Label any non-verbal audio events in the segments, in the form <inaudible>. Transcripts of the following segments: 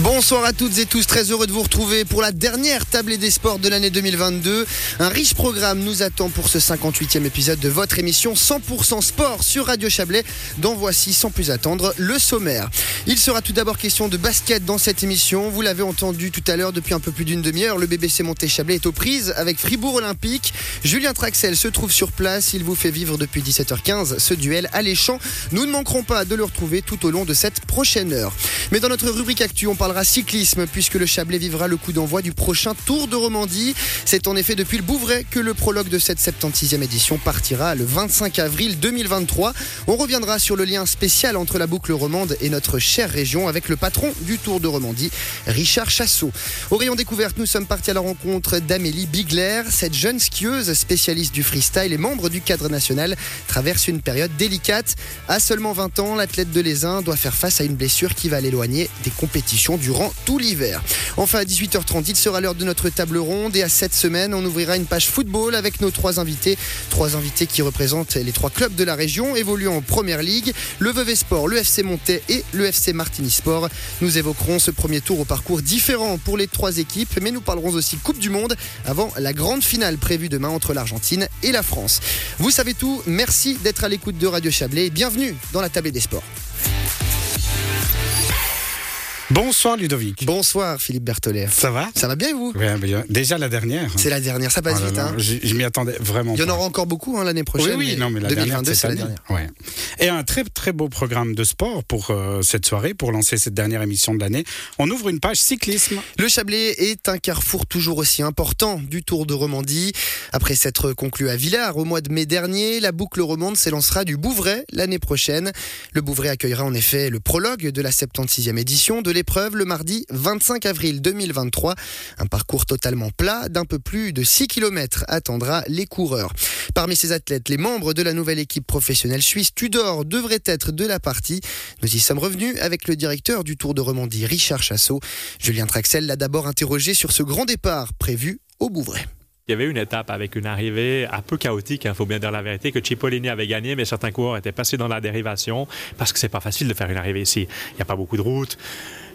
Bonsoir à toutes et tous, très heureux de vous retrouver pour la dernière tablée des sports de l'année 2022. Un riche programme nous attend pour ce 58e épisode de votre émission 100% sport sur Radio Chablais, dont voici sans plus attendre le sommaire. Il sera tout d'abord question de basket dans cette émission. Vous l'avez entendu tout à l'heure depuis un peu plus d'une demi-heure, le BBC Monté Chablais est aux prises avec Fribourg Olympique. Julien Traxel se trouve sur place, il vous fait vivre depuis 17h15 ce duel alléchant. Nous ne manquerons pas de le retrouver tout au long de cette prochaine heure. Mais dans notre rubrique actu, on parlera cyclisme puisque le Chablais vivra le coup d'envoi du prochain Tour de Romandie. C'est en effet depuis le Bouvray que le prologue de cette 76e édition partira le 25 avril 2023. On reviendra sur le lien spécial entre la boucle romande et notre chère région avec le patron du Tour de Romandie, Richard Chassot. Au rayon découverte, nous sommes partis à la rencontre d'Amélie Bigler. Cette jeune skieuse spécialiste du freestyle et membre du cadre national traverse une période délicate. À seulement 20 ans, l'athlète de l'Aisin doit faire face à une blessure qui va l'éloigner des compétitions durant tout l'hiver. Enfin, à 18h30, il sera l'heure de notre table ronde et à cette semaine, on ouvrira une page football avec nos trois invités. Trois invités qui représentent les trois clubs de la région évoluant en première ligue, le Vevey Sport, le FC Montais et le FC Martini Sport. Nous évoquerons ce premier tour au parcours différent pour les trois équipes, mais nous parlerons aussi Coupe du Monde avant la grande finale prévue demain entre l'Argentine et la France. Vous savez tout, merci d'être à l'écoute de Radio Chablais bienvenue dans la table des sports. Bonsoir Ludovic. Bonsoir Philippe Berthollet. Ça va? Ça va bien et vous Oui, bien. Déjà la dernière. C'est la dernière, ça passe Oh là vite. là, hein. Je, je m'y attendais vraiment Il y en aura encore beaucoup hein, l'année Oui, prochaine. oui, non, mais la 2022, dernière, c'est la dernière. Ouais. Et un très très beau programme de sport pour euh, cette soirée, pour lancer cette dernière émission de l'année. On ouvre une page cyclisme. Le Chablais est un carrefour toujours aussi important du Tour de Romandie. Après s'être conclu à Villars au mois de mai dernier, la boucle romande s'élancera du Bouvray l'année prochaine. Le Bouvray accueillera en effet le prologue de la 76e édition de l'épreuve le mardi 25 avril 2023. Un parcours totalement plat d'un peu plus de 6 km attendra les coureurs. Parmi ces athlètes, les membres de la nouvelle équipe professionnelle suisse Tudor devraient être de la partie. Nous y sommes revenus avec le directeur du Tour de Romandie, Richard Chassot. Julien Traxel l'a d'abord interrogé sur ce grand départ prévu au Bouvray. Il y avait une étape avec une arrivée un peu chaotique, il faut bien dire la vérité, que Cipollini avait gagné, mais certains coureurs étaient passés dans la dérivation parce que c'est pas facile de faire une arrivée ici. Il n'y a pas beaucoup de routes.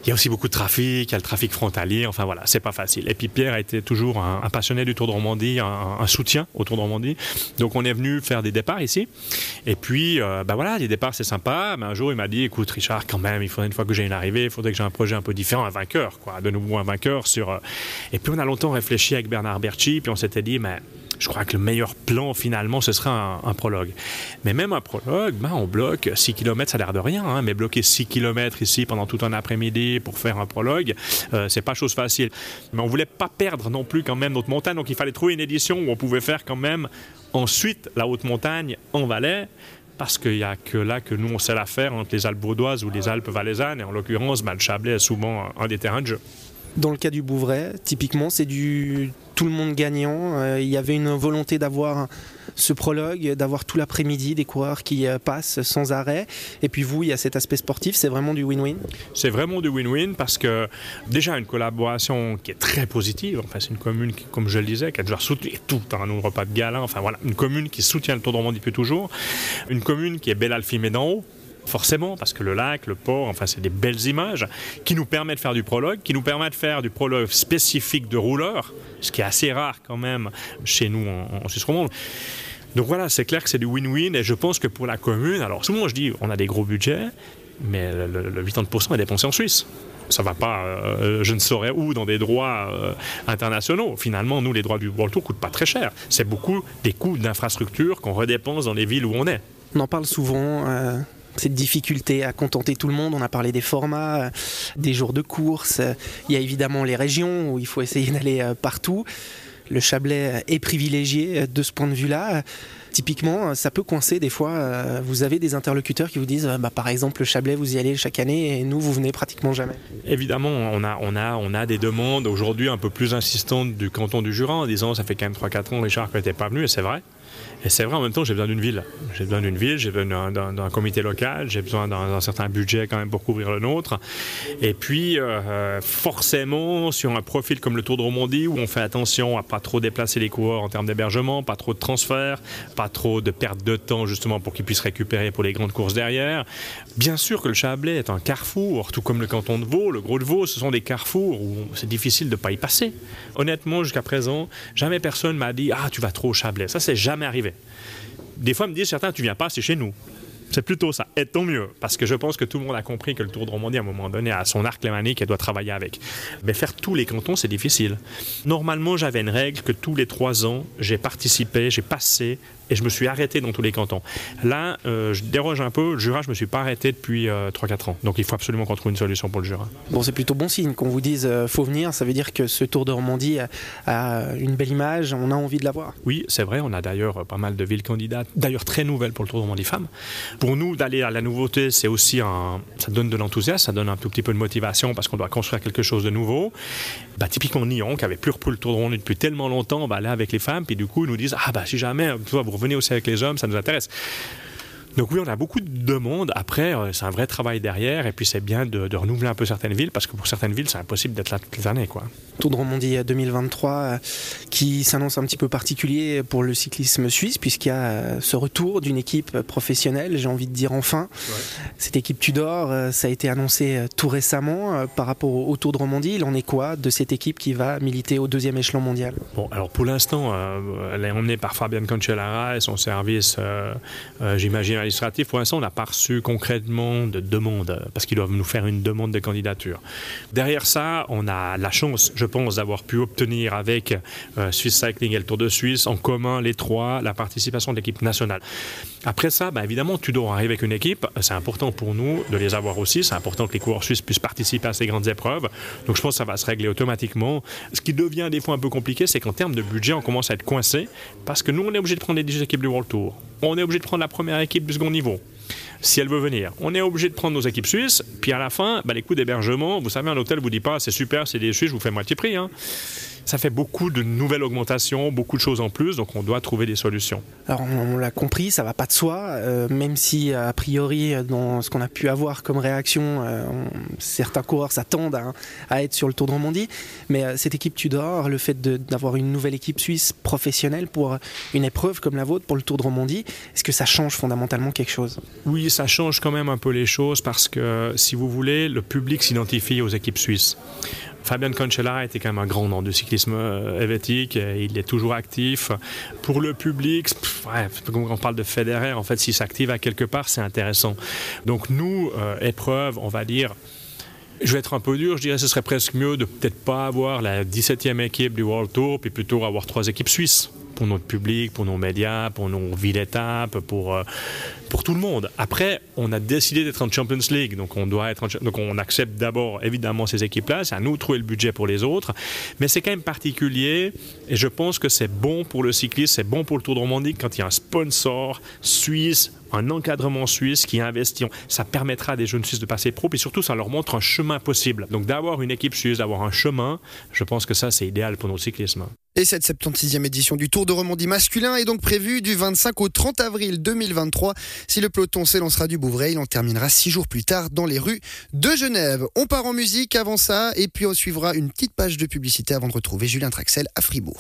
Il y a aussi beaucoup de trafic, il y a le trafic frontalier, enfin voilà, c'est pas facile. Et puis Pierre a été toujours un, passionné du Tour de Romandie, un, soutien au Tour de Romandie. Donc on est venu faire des départs ici. Et puis, ben voilà, les départs c'est sympa, mais un jour il m'a dit, écoute Richard, quand même, il faudrait une fois que j'ai une arrivée, il faudrait que j'ai un projet un peu différent, un vainqueur, quoi, de nouveau un vainqueur sur. euh, Et puis on a longtemps réfléchi avec Bernard Berchi, puis on s'était dit, mais je crois que le meilleur plan finalement ce serait un, prologue. Mais même un prologue, ben, on bloque 6 km, ça a l'air de rien, hein, mais bloquer 6 km ici pendant tout un après-midi pour faire un prologue, euh, c'est pas chose facile. Mais on voulait pas perdre non plus quand même notre montagne, donc il fallait trouver une édition où on pouvait faire quand même ensuite la haute montagne en Valais. Parce qu'il n'y a que là que nous, on sait la faire entre les Alpes vaudoises ou les Alpes valaisannes. Et en l'occurrence, ben, le Chablais est souvent un des terrains de jeu. Dans le cas du Bouvray, typiquement, c'est du tout le monde gagnant. Euh, il y avait une volonté d'avoir ce prologue, d'avoir tout l'après-midi des coureurs qui euh, passent sans arrêt. Et puis vous, il y a cet aspect sportif, c'est vraiment du win-win? C'est vraiment du win-win parce que déjà une collaboration qui est très positive. Enfin, c'est une commune qui, comme je le disais, qui a déjà soutenu tout un nos repas de gala. Enfin voilà, une commune qui soutient le Tour de Romandie depuis toujours. Une commune qui est belle alphimée d'en haut. Forcément, parce que le lac, le port, enfin, c'est des belles images qui nous permettent de faire du prologue, qui nous permettent de faire du prologue spécifique de rouleur, ce qui est assez rare quand même chez nous en, Suisse romande. Donc voilà, c'est clair que c'est du win-win et je pense que pour la commune, alors souvent je dis on a des gros budgets, mais le, le- le 80% est dépensé en Suisse. Ça va pas, euh, je ne saurais où, dans des droits euh, internationaux. Finalement, nous, les droits du World Tour coûtent pas très cher. C'est beaucoup des coûts d'infrastructure qu'on redépense dans les villes où on est. On en parle souvent. euh, cette difficulté à contenter tout le monde, on a parlé des formats, euh, des jours de course, euh, il y a évidemment les régions où il faut essayer <laughs> d'aller euh, partout. Le Chablais est privilégié de ce point de vue-là. Typiquement, euh, ça peut coincer des fois. euh, Vous avez des interlocuteurs qui vous disent, euh, bah, par exemple, le Chablais, vous y allez chaque année et nous, vous venez pratiquement jamais. Évidemment, on a, on a, on a des demandes aujourd'hui un peu plus insistantes du canton du Jura en disant ça fait quand même 3-4 ans, Richard, que tu n'es pas venu, et c'est vrai. Et c'est vrai, en même temps, j'ai besoin d'une ville. J'ai besoin d'une ville, j'ai besoin d'un comité local, j'ai besoin d'un certain budget quand même pour couvrir le nôtre. Et puis, forcément, sur un profil comme le Tour de Romandie, où on fait attention à pas trop déplacer les coureurs en termes d'hébergement, pas trop de transferts, pas trop de perte de temps justement pour qu'ils puissent récupérer pour les grandes courses derrière. Bien sûr que le Chablais est un carrefour, tout comme le canton de Vaud, le Gros de Vaud, ce sont des carrefours où c'est difficile de ne pas y passer. Honnêtement, jusqu'à présent, jamais personne m'a dit Ah, tu vas trop au Chablais. Ça, c'est jamais arrivé. Des fois, me disent certains Tu viens pas, c'est chez nous. C'est plutôt ça. Et tant mieux. Parce que je pense que tout le monde a compris que le Tour de Romandie, à un moment donné, a son arc lémanique et doit travailler avec. Mais faire tous les cantons, c'est difficile. Normalement, j'avais une règle que tous les trois ans, j'ai participé, j'ai passé et je me suis arrêté dans tous les cantons. Là, euh, je déroge un peu. Le Jura, je me suis pas arrêté depuis 3-4 euh, ans. Donc il faut absolument qu'on trouve une solution pour le Jura. Bon, c'est plutôt bon signe qu'on vous dise euh, faut venir. Ça veut dire que ce Tour de Romandie a, une belle image. On a envie de la voir. Oui, c'est vrai. On a d'ailleurs pas mal de villes candidates, d'ailleurs très nouvelles pour le Tour de Romandie femmes. Pour nous, d'aller à la nouveauté, c'est aussi un, ça donne de l'enthousiasme, ça donne un tout petit peu de motivation parce qu'on doit construire quelque chose de nouveau. Bah, typiquement Nyon, qui avait plus repris le Tour de Romandie depuis tellement longtemps, bah, là avec les femmes, puis du coup ils nous disent ah bah si jamais, vous venez aussi avec les hommes, ça nous intéresse. Donc oui, on a beaucoup de demandes. Après, euh, c'est un vrai travail derrière. Et puis c'est bien de, renouveler un peu certaines villes parce que pour certaines villes, c'est impossible d'être là toutes les années. Quoi. Tour de Romandie 2023 euh, qui s'annonce un petit peu particulier pour le cyclisme suisse puisqu'il y a euh, ce retour d'une équipe professionnelle, j'ai envie de dire enfin. Cette équipe Tudor, ça a été annoncé tout récemment par rapport au Tour de Romandie. Il en est quoi de cette équipe qui va militer au deuxième échelon mondial? Bon, alors pour l'instant, elle est emmenée par Fabian Cancellara et son service, j'imagine, administratif, pour l'instant, on n'a pas reçu concrètement de demande, parce qu'ils doivent nous faire une demande de candidature. Derrière ça, on a la chance, je pense, d'avoir pu obtenir avec euh, Swiss Cycling et le Tour de Suisse, en commun, les trois, la participation de l'équipe nationale. Après ça, bah, évidemment, tu dois arriver avec une équipe. C'est important pour nous de les avoir aussi. C'est important que les coureurs suisses puissent participer à ces grandes épreuves. Donc je pense que ça va se régler automatiquement. Ce qui devient des fois un peu compliqué, c'est qu'en termes de budget, on commence à être coincé parce que nous, on est obligé de prendre les 10 équipes du World Tour. On est obligé de prendre la première équipe du second niveau si elle veut venir. On est obligé de prendre nos équipes suisses, puis à la fin, bah, les coûts d'hébergement, vous savez, un hôtel vous dit pas c'est super, c'est des Suisses, je vous fais moitié prix. Hein ça fait beaucoup de nouvelles augmentations, beaucoup de choses en plus, donc on doit trouver des solutions. Alors on, l'a compris, ça va pas de soi, euh, même si a priori dans ce qu'on a pu avoir comme réaction, euh, certains coureurs s'attendent à, être sur le Tour de Romandie, mais euh, cette équipe Tudor, le fait d'avoir une nouvelle équipe suisse professionnelle pour une épreuve comme la vôtre pour le Tour de Romandie, est-ce que ça change fondamentalement quelque chose? Oui, ça change quand même un peu les choses parce que si vous voulez, le public s'identifie aux équipes suisses. Fabien Conchella était quand même un grand nom du cyclisme euh, helvétique. Il est toujours actif. Pour le public, quand on parle de Federer, en fait, s'il s'active à quelque part, c'est intéressant. Donc nous, euh, épreuve, on va dire, je vais être un peu dur, je dirais que ce serait presque mieux de peut-être pas avoir la 17e équipe du World Tour, puis plutôt avoir trois équipes suisses pour notre public, pour nos médias, pour nos villes étapes, pour, euh, pour tout le monde. Après, on a décidé d'être en Champions League, donc on doit être donc on accepte d'abord évidemment ces équipes-là. C'est à nous de trouver le budget pour les autres, mais c'est quand même particulier et je pense que c'est bon pour le cycliste, c'est bon pour le Tour de Romandie quand il y a un sponsor suisse un encadrement suisse qui investit. Ça permettra à des jeunes Suisses de passer pro, et surtout, ça leur montre un chemin possible. Donc, d'avoir une équipe suisse, d'avoir un chemin, je pense que ça, c'est idéal pour notre cyclisme. Et cette 76e édition du Tour de Romandie masculin est donc prévue du 25 au 30 avril 2023. Si le peloton s'élancera du Bouvray, il en terminera six jours plus tard dans les rues de Genève. On part en musique avant ça et puis on suivra une petite page de publicité avant de retrouver Julien Traxel à Fribourg.